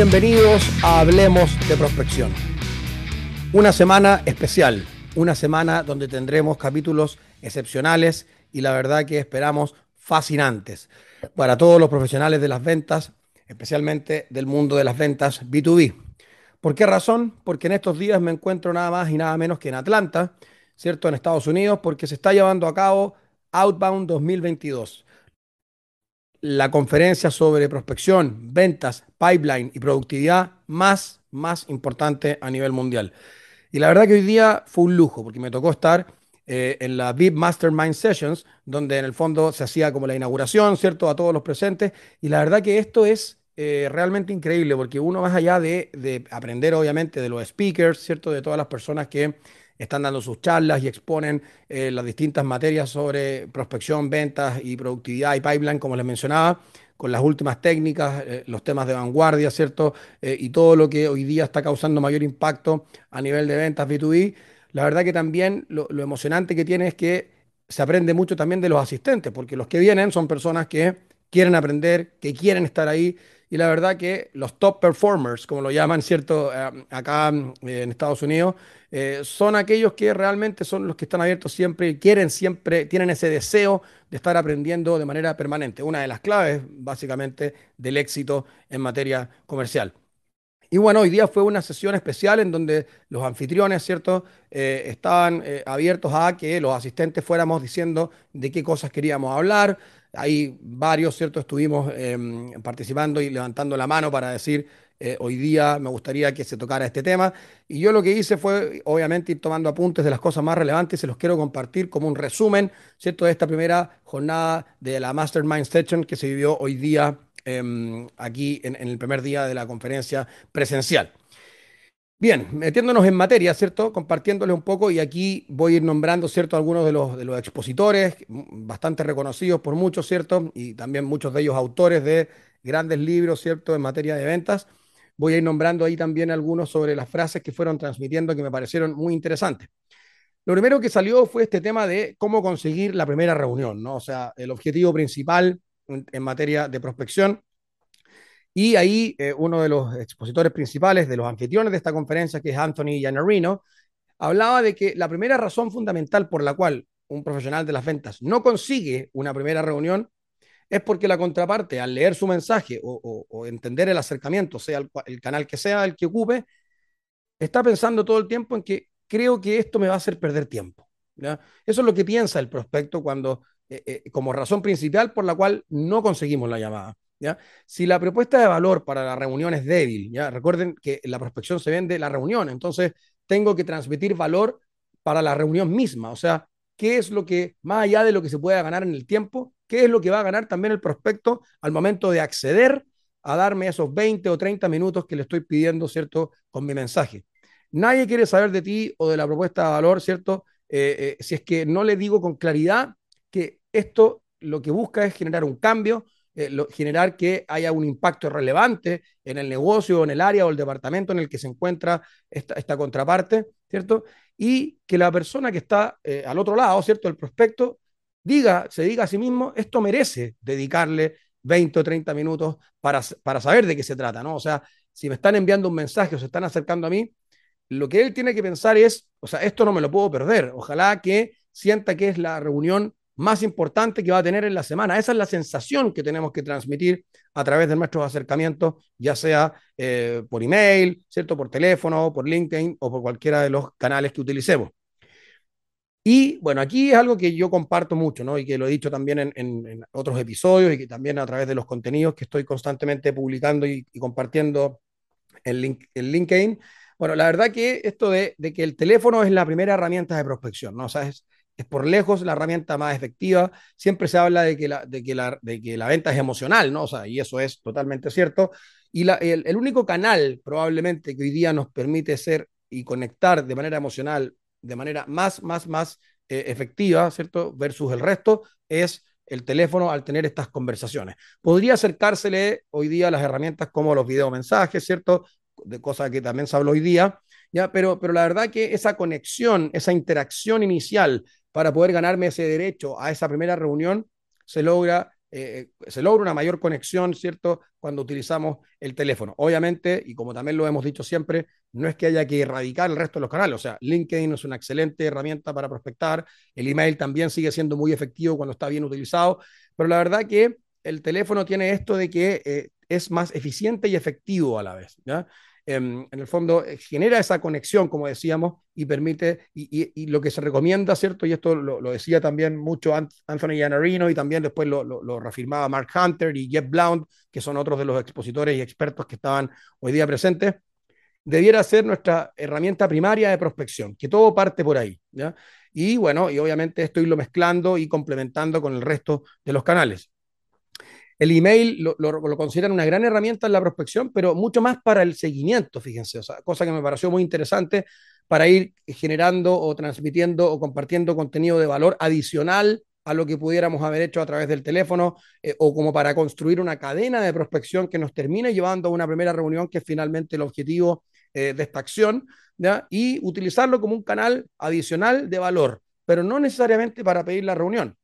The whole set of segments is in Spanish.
Bienvenidos a Hablemos de Prospección. Una semana especial, una semana donde tendremos capítulos excepcionales y la verdad que esperamos fascinantes para todos los profesionales de las ventas, especialmente del mundo de las ventas B2B. ¿Por qué razón? Porque en estos días me encuentro nada más y nada menos que en Atlanta, ¿cierto? En Estados Unidos, porque se está llevando a cabo Outbound 2022 la conferencia sobre prospección, ventas, pipeline y productividad más, más importante a nivel mundial. Y la verdad que hoy día fue un lujo, porque me tocó estar eh, en la VIP Mastermind Sessions, donde en el fondo se hacía como la inauguración, ¿cierto?, a todos los presentes. Y la verdad que esto es eh, realmente increíble, porque uno más allá de, de aprender, obviamente, de los speakers, ¿cierto?, de todas las personas que están dando sus charlas y exponen eh, las distintas materias sobre prospección, ventas y productividad y pipeline, como les mencionaba, con las últimas técnicas, eh, los temas de vanguardia, ¿cierto? Eh, y todo lo que hoy día está causando mayor impacto a nivel de ventas B2B. La verdad que también lo, lo emocionante que tiene es que se aprende mucho también de los asistentes, porque los que vienen son personas que quieren aprender, que quieren estar ahí y la verdad que los top performers, como lo llaman, ¿cierto? Eh, acá eh, en Estados Unidos, eh, son aquellos que realmente son los que están abiertos siempre y quieren siempre, tienen ese deseo de estar aprendiendo de manera permanente. Una de las claves, básicamente, del éxito en materia comercial. Y bueno, hoy día fue una sesión especial en donde los anfitriones, ¿cierto?, estaban abiertos a que los asistentes fuéramos diciendo de qué cosas queríamos hablar, hay varios, ¿cierto? Estuvimos em, participando y levantando la mano para decir, eh, hoy día me gustaría que se tocara este tema. Y yo lo que hice fue, obviamente, ir tomando apuntes de las cosas más relevantes, se los quiero compartir como un resumen, ¿cierto? De esta primera jornada de la Mastermind Session que se vivió hoy día em, aquí en el primer día de la conferencia presencial. Bien, metiéndonos en materia, ¿cierto? Compartiéndole un poco y aquí voy a ir nombrando, ¿cierto? Algunos de los, de los expositores, bastante reconocidos por muchos, ¿cierto? Y también muchos de ellos autores de grandes libros, ¿cierto? En materia de ventas. Voy a ir nombrando ahí también algunos sobre las frases que fueron transmitiendo que me parecieron muy interesantes. Lo primero que salió fue este tema de cómo conseguir la primera reunión, ¿no? O sea, el objetivo principal en materia de prospección y ahí eh, uno de los expositores principales, de los anfitriones de esta conferencia, que es Anthony Giannarino, hablaba de que la primera razón fundamental por la cual un profesional de las ventas no consigue una primera reunión es porque la contraparte, al leer su mensaje o, entender el acercamiento, sea el, canal que sea el que ocupe, está pensando todo el tiempo en que creo que esto me va a hacer perder tiempo. Eso es lo que piensa el prospecto cuando, eh, eh, como razón principal por la cual no conseguimos la llamada. Si la propuesta de valor para la reunión es débil, ¿ya? Recuerden que la prospección se vende la reunión, entonces tengo que transmitir valor para la reunión misma, o sea, qué es lo que, más allá de lo que se pueda ganar en el tiempo, qué es lo que va a ganar también el prospecto al momento de acceder a darme esos 20 o 30 minutos que le estoy pidiendo, ¿cierto?, con mi mensaje. Nadie quiere saber de ti o de la propuesta de valor, ¿cierto? Eh, eh, si es que no le digo con claridad que esto lo que busca es generar un cambio, eh, generar que haya un impacto relevante en el negocio, en el área o el departamento en el que se encuentra esta, contraparte, ¿cierto? Y que la persona que está eh, al otro lado, ¿cierto? El prospecto, diga, se diga a sí mismo, esto merece dedicarle 20 o 30 minutos para, para saber de qué se trata, ¿no? O sea, si me están enviando un mensaje o se están acercando a mí, lo que él tiene que pensar es, o sea, esto no me lo puedo perder. Ojalá que sienta que es la reunión más importante que va a tener en la semana. Esa es la sensación que tenemos que transmitir a través de nuestros acercamientos, ya sea eh, por email, ¿cierto? por teléfono, por LinkedIn o por cualquiera de los canales que utilicemos. Y bueno, aquí es algo que yo comparto mucho, ¿no? Y que lo he dicho también en, otros episodios y que también a través de los contenidos que estoy constantemente publicando y, compartiendo en, link, en, LinkedIn. Bueno, la verdad que esto de, de, que el teléfono es la primera herramienta de prospección, ¿no? O sea, es, es por lejos la herramienta más efectiva. Siempre se habla de que la, de que la, de que la venta es emocional, ¿no? O sea, y eso es totalmente cierto. Y la, el, único canal probablemente que hoy día nos permite ser y conectar de manera emocional, de manera más, más, más eh, efectiva, ¿cierto? Versus el resto, es el teléfono al tener estas conversaciones. Podría acercársele hoy día las herramientas como los videomensajes, ¿cierto? De cosas que también se habla hoy día, ¿ya? Pero, pero la verdad que esa conexión, esa interacción inicial para poder ganarme ese derecho a esa primera reunión, se logra eh, se logra una mayor conexión, ¿cierto? Cuando utilizamos el teléfono. Obviamente, y como también lo hemos dicho siempre, no es que haya que erradicar el resto de los canales. O sea, LinkedIn es una excelente herramienta para prospectar. El email también sigue siendo muy efectivo cuando está bien utilizado. Pero la verdad que el teléfono tiene esto de que eh, es más eficiente y efectivo a la vez. ¿ya? Em, en el fondo eh, genera esa conexión, como decíamos, y permite, y, lo que se recomienda, ¿cierto? Y esto lo, decía también mucho Anthony Iannarino y también después lo, lo, reafirmaba Mark Hunter y Jeff Blount, que son otros de los expositores y expertos que estaban hoy día presentes, debiera ser nuestra herramienta primaria de prospección, que todo parte por ahí, ¿ya? Y bueno, y obviamente esto irlo mezclando y complementando con el resto de los canales. El email lo, lo, consideran una gran herramienta en la prospección, pero mucho más para el seguimiento, fíjense, o sea, cosa que me pareció muy interesante para ir generando o transmitiendo o compartiendo contenido de valor adicional a lo que pudiéramos haber hecho a través del teléfono eh, o como para construir una cadena de prospección que nos termine llevando a una primera reunión que es finalmente el objetivo eh, de esta acción ¿ya? y utilizarlo como un canal adicional de valor, pero no necesariamente para pedir la reunión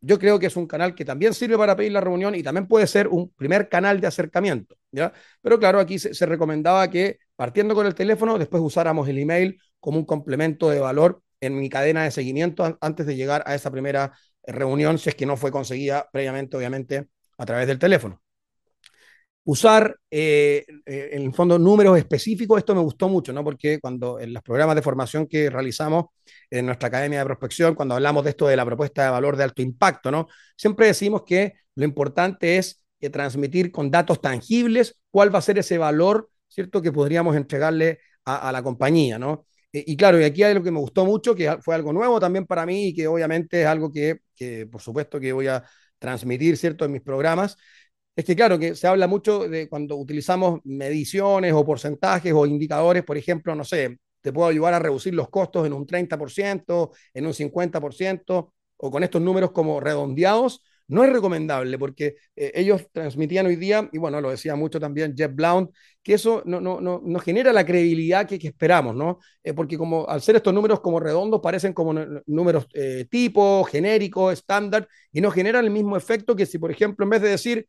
yo creo que es un canal que también sirve para pedir la reunión y también puede ser un primer canal de acercamiento. Pero claro, aquí se, recomendaba que partiendo con el teléfono, después usáramos el email como un complemento de valor en mi cadena de seguimiento antes de llegar a esa primera reunión, si es que no fue conseguida previamente, obviamente, a través del teléfono usar eh, eh, en el fondo números específicos, esto me gustó mucho, ¿no? Porque cuando en los programas de formación que realizamos en nuestra academia de prospección, cuando hablamos de esto de la propuesta de valor de alto impacto, ¿no? Siempre decimos que lo importante es eh, transmitir con datos tangibles cuál va a ser ese valor, ¿cierto? Que podríamos entregarle a, la compañía, ¿no? y claro, y aquí hay algo que me gustó mucho, que fue algo nuevo también para mí y que obviamente es algo que, que por supuesto que voy a transmitir, ¿cierto? En mis programas, es que claro, que se habla mucho de cuando utilizamos mediciones o porcentajes o indicadores, por ejemplo, no sé, te puedo ayudar a reducir los costos en un 30%, en un 50%, o con estos números como redondeados, no es recomendable porque eh, ellos transmitían hoy día, y bueno, lo decía mucho también Jeff Blount, que eso no, no, no, no genera la credibilidad que, esperamos, ¿no? Eh, porque como al ser estos números como redondos parecen como números eh, tipo, genéricos, estándar, y no generan el mismo efecto que si, por ejemplo, en vez de decir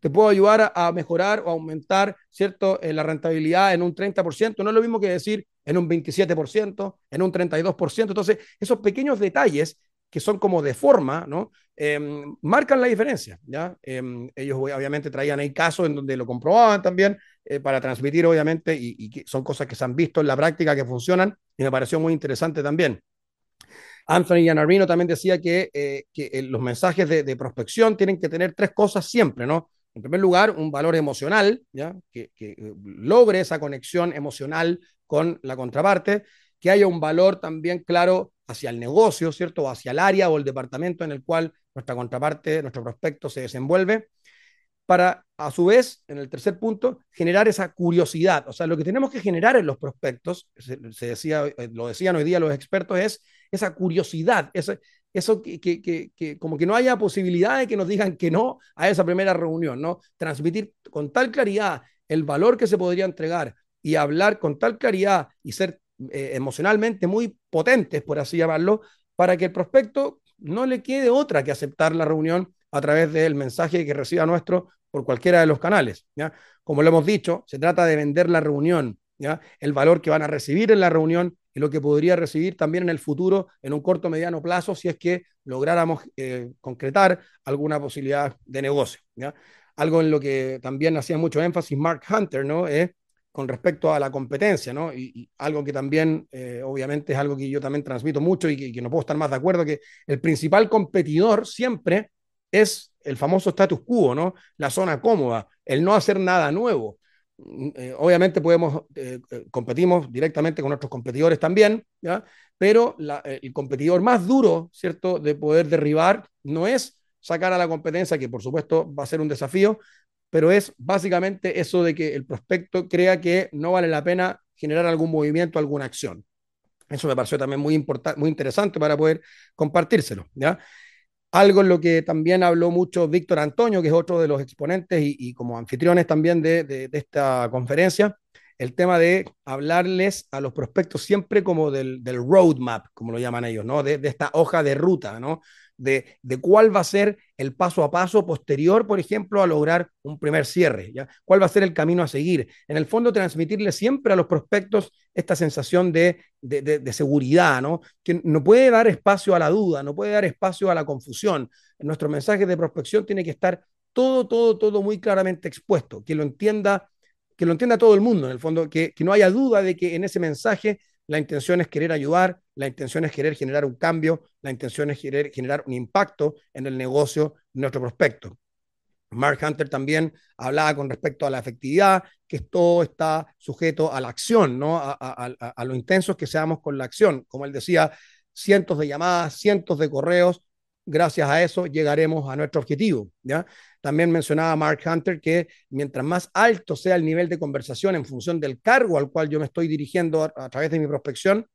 te puedo ayudar a, mejorar o aumentar, ¿cierto?, eh, la rentabilidad en un 30%, no es lo mismo que decir en un 27%, en un 32%. Entonces, esos pequeños detalles que son como de forma, ¿no? Em, marcan la diferencia, ¿ya? Em, ellos obviamente traían ahí casos en donde lo comprobaban también eh, para transmitir, obviamente, y, son cosas que se han visto en la práctica que funcionan y me pareció muy interesante también. Anthony Iannarino también decía que, eh, que los mensajes de, prospección tienen que tener tres cosas siempre, ¿no? En primer lugar, un valor emocional, ¿ya? Que, eh, logre esa conexión emocional con la contraparte, que haya un valor también claro hacia el negocio, ¿cierto? Hacia el área o el departamento en el cual nuestra contraparte, nuestro prospecto se desenvuelve, para, a su vez, en el tercer punto, generar esa curiosidad. O sea, lo que tenemos que generar en los prospectos, se, decía, eh, lo decían hoy día los expertos, es esa curiosidad, ese, eso que, que, que, como que no haya posibilidad de que nos digan que no a esa primera reunión, ¿no? Transmitir con tal claridad el valor que se podría entregar y hablar con tal claridad y ser eh, emocionalmente muy potentes, por así llamarlo, para que el prospecto no le quede otra que aceptar la reunión a través del mensaje que reciba nuestro por cualquiera de los canales. ¿ya? Como lo hemos dicho, se trata de vender la reunión, ¿ya? el valor que van a recibir en la reunión y lo que podría recibir también en el futuro, en un corto mediano plazo, si es que lográramos eh, concretar alguna posibilidad de negocio. ¿ya? Algo en lo que también hacía mucho énfasis Mark Hunter, ¿no? Es con respecto a la competencia, ¿no? Y, algo que también, eh, obviamente, es algo que yo también transmito mucho y que, que, no puedo estar más de acuerdo, que el principal competidor siempre es el famoso status quo, ¿no? La zona cómoda, el no hacer nada nuevo. Eh, obviamente podemos, eh, eh, competimos directamente con nuestros competidores también, ¿ya? pero el competidor más duro, ¿cierto?, de poder derribar no es sacar a la competencia, que por supuesto va a ser un desafío, pero es básicamente eso de que el prospecto crea que no vale la pena generar algún movimiento, alguna acción. Eso me pareció también muy, muy interesante para poder compartírselo. ¿ya? Algo en lo que también habló mucho Víctor Antonio, que es otro de los exponentes y, como anfitriones también de, esta conferencia, el tema de hablarles a los prospectos siempre como del, roadmap, como lo llaman ellos, ¿no? De, esta hoja de ruta, ¿no? De, cuál va a ser el paso a paso posterior, por ejemplo, a lograr un primer cierre, ¿ya? cuál va a ser el camino a seguir. En el fondo, transmitirle siempre a los prospectos esta sensación de, de, seguridad, ¿no? que no puede dar espacio a la duda, no puede dar espacio a la confusión. Nuestro mensaje de prospección tiene que estar todo, todo, todo muy claramente expuesto, que lo entienda que lo entienda todo el mundo, en el fondo, que, que no haya duda de que en ese mensaje la intención es querer ayudar, la intención es querer generar un cambio, la intención es querer generar un impacto en el negocio de nuestro prospecto. Mark Hunter también hablaba con respecto a la efectividad, que todo está sujeto a la acción, ¿no? a, a, a, lo intensos que seamos con la acción. Como él decía, cientos de llamadas, cientos de correos, gracias a eso llegaremos a nuestro objetivo. ¿ya? También mencionaba Mark Hunter que mientras más alto sea el nivel de conversación en función del cargo al cual yo me estoy dirigiendo a, través de mi prospección,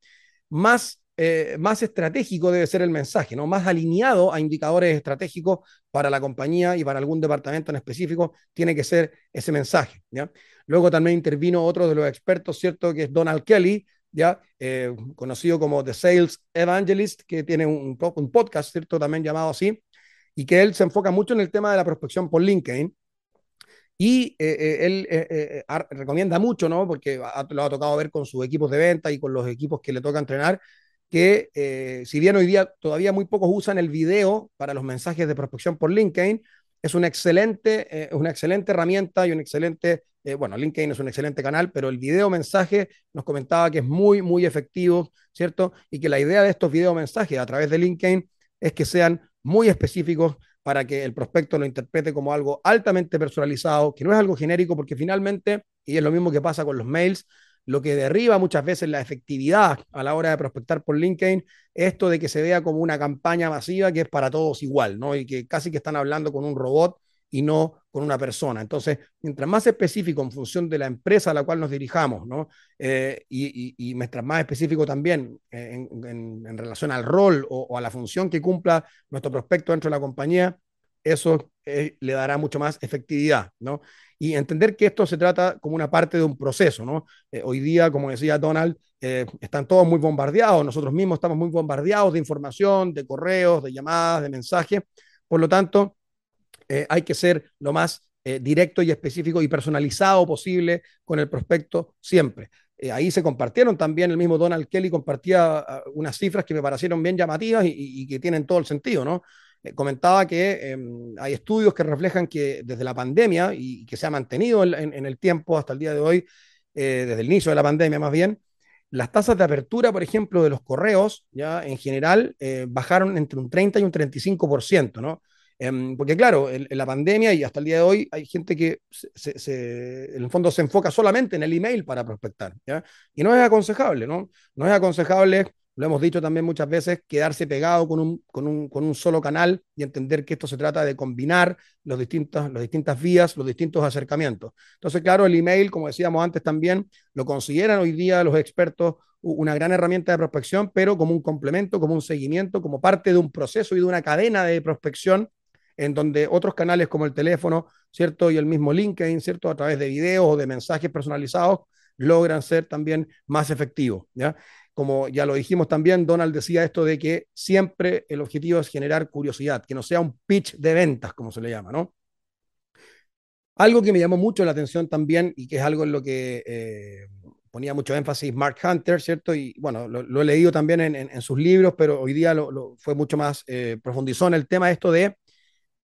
más, eh, más estratégico debe ser el mensaje, ¿no? más alineado a indicadores estratégicos para la compañía y para algún departamento en específico, tiene que ser ese mensaje. Luego también intervino otro de los expertos, ¿cierto? Que es Donald Kelly, ¿ya? Eh, conocido como The Sales Evangelist, que tiene un, un podcast, ¿cierto? También llamado así, y que él se enfoca mucho en el tema de la prospección por LinkedIn. Y eh, eh, él eh, recomienda mucho, ¿no? Porque lo ha tocado ver con sus equipos de venta y con los equipos que le toca entrenar, que si bien hoy día todavía muy pocos usan el video para los mensajes de prospección por LinkedIn, es una excelente, una excelente herramienta y un excelente, bueno, LinkedIn es un excelente canal, pero el video mensaje nos comentaba que es muy, muy efectivo, ¿cierto? Y que la idea de estos video mensajes a través de LinkedIn es que sean muy específicos para que el prospecto lo interprete como algo altamente personalizado, que no es algo genérico, porque finalmente, y es lo mismo que pasa con los mails, lo que derriba muchas veces la efectividad a la hora de prospectar por LinkedIn, esto de que se vea como una campaña masiva que es para todos igual, ¿no? Y que casi que están hablando con un robot y no con una persona. Entonces, mientras más específico en función de la empresa a la cual nos dirijamos, ¿no? Eh, y, mientras más específico también eh, en, relación al rol o, a la función que cumpla nuestro prospecto dentro de la compañía, eso eh, le dará mucho más efectividad, ¿no? Y entender que esto se trata como una parte de un proceso, ¿no? hoy día, como decía Donald, están todos muy bombardeados, nosotros mismos estamos muy bombardeados de información, de correos, de llamadas, de mensajes. Por lo tanto, eh, hay que ser lo más eh, directo y específico y personalizado posible con el prospecto siempre. Eh, ahí se compartieron también, el mismo Donald Kelly compartía ah, unas cifras que me parecieron bien llamativas y, que tienen todo el sentido, ¿no? comentaba que em, hay estudios que reflejan que desde la pandemia y, que se ha mantenido en, el tiempo hasta el día de hoy, desde el inicio de la pandemia más bien, las tasas de apertura, por ejemplo, de los correos, ya en general, bajaron entre un 30 y un 35%, ¿no? Em, porque claro, en, la pandemia y hasta el día de hoy hay gente que en el fondo se enfoca solamente en el email para prospectar, ¿ya? Y no es aconsejable, ¿no? No es aconsejable, lo hemos dicho también muchas veces, quedarse pegado con un, con un, con un solo canal y entender que esto se trata de combinar los distintos, las distintas vías, los distintos acercamientos. Entonces, claro, el email, como decíamos antes también, lo consideran hoy día los expertos una gran herramienta de prospección, pero como un complemento, como un seguimiento, como parte de un proceso y de una cadena de prospección en donde otros canales como el teléfono, ¿cierto? Y el mismo LinkedIn, ¿cierto? A través de videos o de mensajes personalizados, logran ser también más efectivos, ¿ya? Como ya lo dijimos también, Donald decía esto de que siempre el objetivo es generar curiosidad, que no sea un pitch de ventas, como se le llama, ¿no? Algo que me llamó mucho la atención también y que es algo en lo que eh, ponía mucho énfasis Mark Hunter, ¿cierto? Y bueno, lo, he leído también en, sus libros, pero hoy día lo, fue mucho más, eh, profundizó en el tema esto de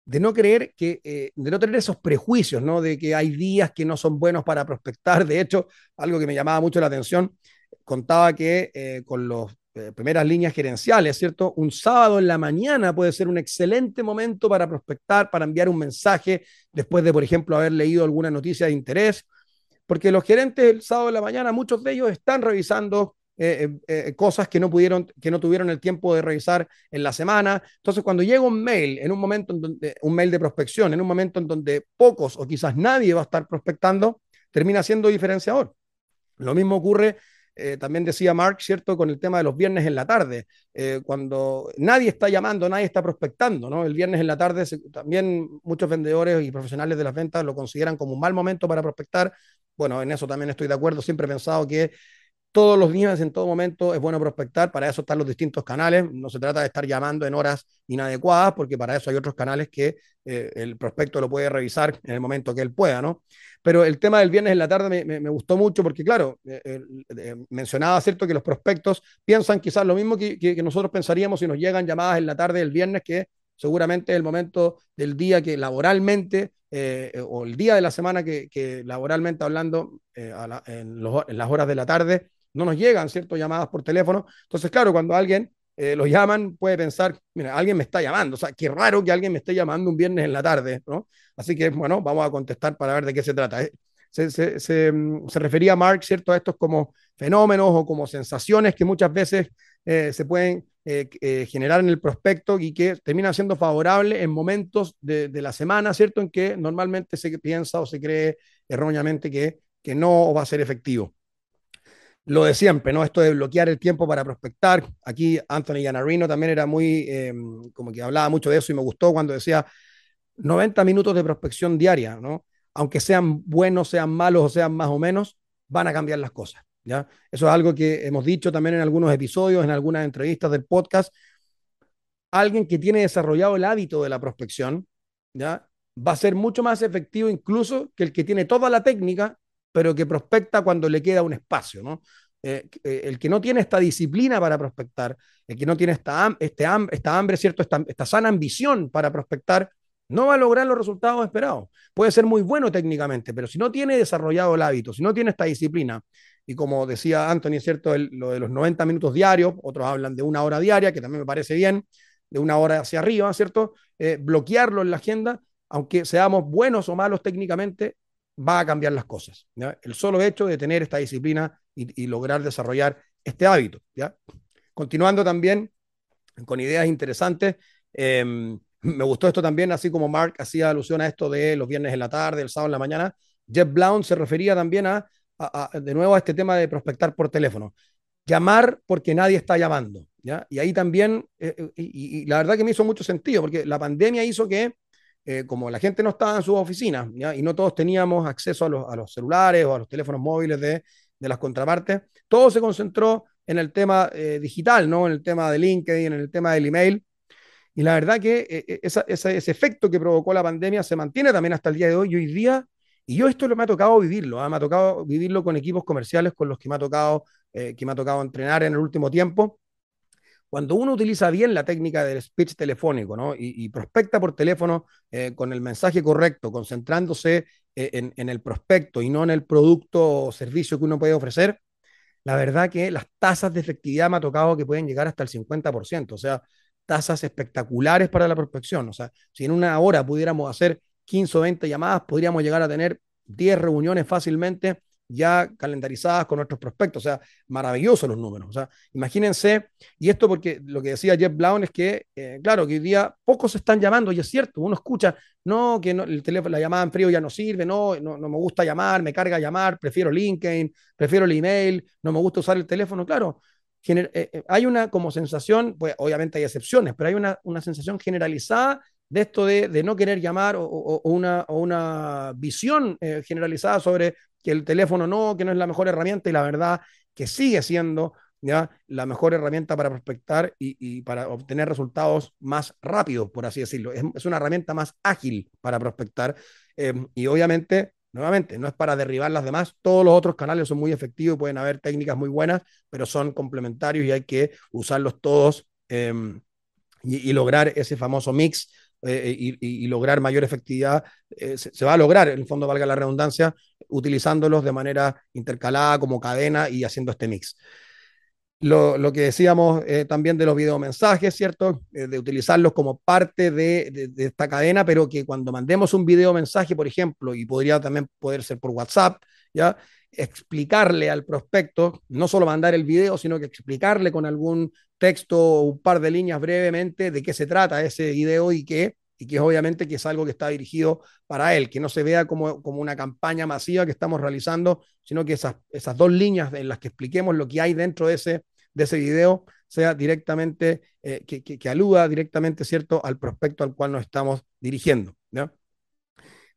de no creer que, eh, de no tener esos prejuicios, ¿no? De que hay días que no son buenos para prospectar. De hecho, algo que me llamaba mucho la atención, contaba que eh, con las eh, primeras líneas gerenciales, ¿cierto? Un sábado en la mañana puede ser un excelente momento para prospectar, para enviar un mensaje después de, por ejemplo, haber leído alguna noticia de interés, porque los gerentes el sábado en la mañana, muchos de ellos están revisando eh, eh, eh, cosas que no pudieron, que no tuvieron el tiempo de revisar en la semana. Entonces, cuando llega un mail, en un momento en donde, un mail de prospección, en un momento en donde pocos o quizás nadie va a estar prospectando, termina siendo diferenciador. Lo mismo ocurre también decía Mark, ¿cierto? Con el tema de los viernes en la tarde, cuando nadie está llamando, nadie está prospectando, ¿no? El viernes en la tarde también muchos vendedores y profesionales de las ventas lo consideran como un mal momento para prospectar. Bueno, en eso también estoy de acuerdo, siempre he pensado que todos los días, en todo momento, es bueno prospectar. Para eso están los distintos canales. No se trata de estar llamando en horas inadecuadas, porque para eso hay otros canales que eh, el prospecto lo puede revisar en el momento que él pueda, ¿no? Pero el tema del viernes en la tarde me, gustó mucho porque, claro, eh, eh, mencionaba, ¿cierto?, que los prospectos piensan quizás lo mismo que, nosotros pensaríamos si nos llegan llamadas en la tarde del viernes, que seguramente es el momento del día que laboralmente o el día de la semana que, laboralmente hablando en las horas de la tarde no nos llegan, ¿cierto? Llamadas por teléfono. Entonces, claro, cuando alguien eh, los llaman, puede pensar, mira, alguien me está llamando. O sea, qué raro que alguien me esté llamando un viernes en la tarde, ¿no? Así que, bueno, vamos a contestar para ver de qué se trata. Eh, se, se, se, mm, se refería Mark, ¿cierto? A estos como fenómenos o como sensaciones que muchas veces eh, se pueden eh, generar en el prospecto y que terminan siendo favorables en momentos de, de, la semana, ¿cierto? En que normalmente se piensa o se cree erróneamente que, que no va a ser efectivo lo de siempre, ¿no? Esto de bloquear el tiempo para prospectar. Aquí Anthony Yanarino también era muy, eh, como que hablaba mucho de eso y me gustó cuando decía 90 minutos de prospección diaria, ¿no? Aunque sean buenos, sean malos o sean más o menos, van a cambiar las cosas, ¿ya? Eso es algo que hemos dicho también en algunos episodios, en algunas entrevistas del podcast. Alguien que tiene desarrollado el hábito de la prospección, ¿ya? Va a ser mucho más efectivo incluso que el que tiene toda la técnica pero que prospecta cuando le queda un espacio, ¿no? Eh, eh, el que no tiene esta disciplina para prospectar, el que no tiene esta, este, esta hambre, ¿cierto? Esta, sana ambición para prospectar, no va a lograr los resultados esperados. Puede ser muy bueno técnicamente, pero si no tiene desarrollado el hábito, si no tiene esta disciplina, y como decía Anthony, ¿cierto? Lo de los 90 minutos diarios, otros hablan de una hora diaria, que también me parece bien, de una hora hacia arriba, ¿cierto? Eh, bloquearlo en la agenda, aunque seamos buenos o malos técnicamente, va a cambiar las cosas. El solo hecho de tener esta disciplina y, lograr desarrollar este hábito. ¿ya? Continuando también con ideas interesantes, eh, me gustó esto también, así como Mark hacía alusión a esto de los viernes en la tarde, el sábado en la mañana, Jeff Blount se refería también a, de nuevo a este tema de prospectar por teléfono. Llamar porque nadie está llamando. Y ahí también, eh, eh y, la verdad que me hizo mucho sentido, porque la pandemia hizo que eh, como la gente no estaba en sus oficinas y no todos teníamos acceso a los, celulares o a los teléfonos móviles de, las contrapartes, todo se concentró en el tema eh, digital, ¿no? en el tema de LinkedIn, en el tema del email. Y la verdad que eh, ese efecto que provocó la pandemia se mantiene también hasta el día de hoy y hoy día. Y yo esto me ha tocado vivirlo, ¿eh? me ha tocado vivirlo con equipos comerciales con los que me ha tocado, que me ha tocado entrenar en el último tiempo cuando uno utiliza bien la técnica del speech telefónico ¿no? y, prospecta por teléfono eh, con el mensaje correcto, concentrándose eh, en, en, el prospecto y no en el producto o servicio que uno puede ofrecer, la verdad que las tasas de efectividad me ha tocado que pueden llegar hasta el 50%, o sea, tasas espectaculares para la prospección. O sea, si en una hora pudiéramos hacer 15 o 20 llamadas, podríamos llegar a tener 10 reuniones fácilmente ya calendarizadas con nuestros prospectos. O sea, maravillosos los números. O sea, imagínense, y esto porque lo que decía Jeff Brown es que, eh, claro, que hoy día pocos están llamando, y es cierto, uno escucha, no, que no, el teléfono, la llamada en frío ya no sirve, no, no, no me gusta llamar, me carga llamar, prefiero LinkedIn, prefiero el email, no me gusta usar el teléfono, claro. Eh, eh, hay una como sensación, pues obviamente hay excepciones, pero hay una, una sensación generalizada de esto de, de, no querer llamar o, una, o una visión generalizada sobre que el teléfono no, que no es la mejor herramienta y la verdad que sigue siendo ¿ya? la mejor herramienta para prospectar y, para obtener resultados más rápidos, por así decirlo. Es, una herramienta más ágil para prospectar eh, y obviamente, nuevamente, no es para derribar las demás. Todos los otros canales son muy efectivos, pueden haber técnicas muy buenas, pero son complementarios y hay que usarlos todos eh, y, lograr ese famoso mix eh, y, y, lograr mayor efectividad, eh, se, se, va a lograr, en el fondo valga la redundancia, utilizándolos de manera intercalada como cadena y haciendo este mix. Lo, lo que decíamos eh, también de los videomensajes, ¿cierto? Eh, de utilizarlos como parte de, de, esta cadena, pero que cuando mandemos un videomensaje, por ejemplo, y podría también poder ser por WhatsApp, ¿ya? explicarle al prospecto, no solo mandar el video, sino que explicarle con algún texto o un par de líneas brevemente de qué se trata ese video y qué, y que obviamente que es algo que está dirigido para él, que no se vea como, como una campaña masiva que estamos realizando, sino que esas, esas dos líneas en las que expliquemos lo que hay dentro de ese, de ese video sea directamente, eh, que, que, aluda directamente, ¿cierto?, al prospecto al cual nos estamos dirigiendo.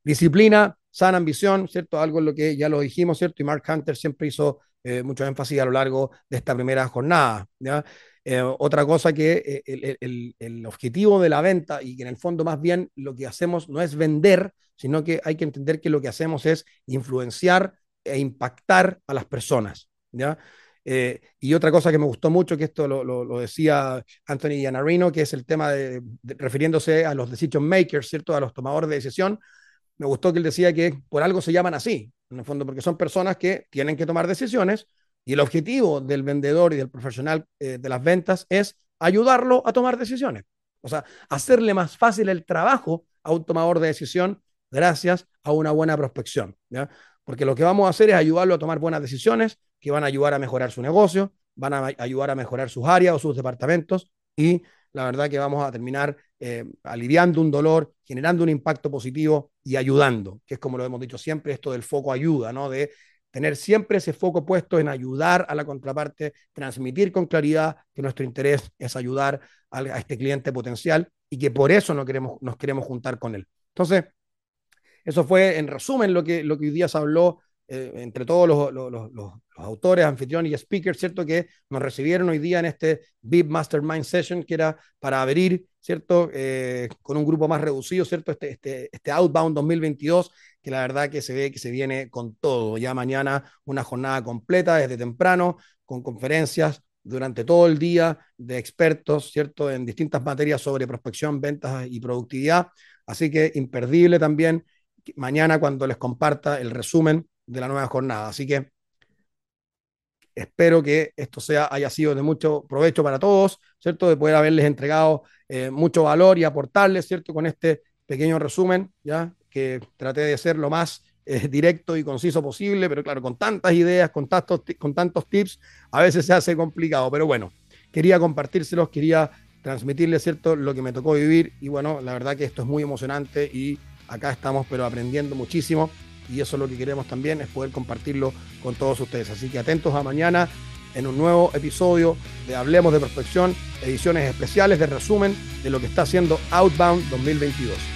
Disciplina, sana ambición, ¿cierto? Algo en lo que ya lo dijimos, ¿cierto? Y Mark Hunter siempre hizo eh, mucho énfasis a lo largo de esta primera jornada. Eh, otra cosa que eh, el, objetivo de la venta y que en el fondo más bien lo que hacemos no es vender, sino que hay que entender que lo que hacemos es influenciar e impactar a las personas. ¿ya? Eh, y otra cosa que me gustó mucho, que esto lo, decía Anthony Yanarino, que es el tema de, refiriéndose a los decision makers, ¿cierto? A los tomadores de decisión. Me gustó que él decía que por algo se llaman así, en el fondo, porque son personas que tienen que tomar decisiones y el objetivo del vendedor y del profesional eh, de las ventas es ayudarlo a tomar decisiones. O sea, hacerle más fácil el trabajo a un tomador de decisión gracias a una buena prospección. ¿ya? Porque lo que vamos a hacer es ayudarlo a tomar buenas decisiones que van a ayudar a mejorar su negocio, van a ayudar a mejorar sus áreas o sus departamentos y la verdad que vamos a terminar eh, aliviando un dolor, generando un impacto positivo y ayudando, que es como lo hemos dicho siempre, esto del foco ayuda, ¿no? De tener siempre ese foco puesto en ayudar a la contraparte, transmitir con claridad que nuestro interés es ayudar a, este cliente potencial y que por eso nos queremos juntar con él. Entonces, eso fue en resumen lo que, lo que hoy día se habló eh, entre todos los, los, los, autores, anfitriones y speakers, ¿cierto? Que nos recibieron hoy día en este VIP Mastermind Session, que era para abrir, ¿cierto? Eh, con un grupo más reducido, ¿cierto? Este, este, este Outbound 2022, que la verdad que se ve que se viene con todo. Ya mañana una jornada completa desde temprano, con conferencias durante todo el día de expertos, ¿cierto? En distintas materias sobre prospección, ventas y productividad. Así que imperdible también mañana cuando les comparta el resumen de la nueva jornada. Así que espero que esto sea, haya sido de mucho provecho para todos, ¿cierto? De poder haberles entregado eh, mucho valor y aportarles, ¿cierto? Con este pequeño resumen, ¿ya? Que traté de ser lo más eh, directo y conciso posible, pero claro, con tantas ideas, con tantos, con tantos tips, a veces se hace complicado, pero bueno, quería compartírselos, quería transmitirles, ¿cierto? Lo que me tocó vivir y bueno, la verdad que esto es muy emocionante y acá estamos, pero aprendiendo muchísimo y eso es lo que queremos también, es poder compartirlo con todos ustedes. Así que atentos a mañana en un nuevo episodio de Hablemos de Prospección, ediciones especiales de resumen de lo que está haciendo Outbound 2022.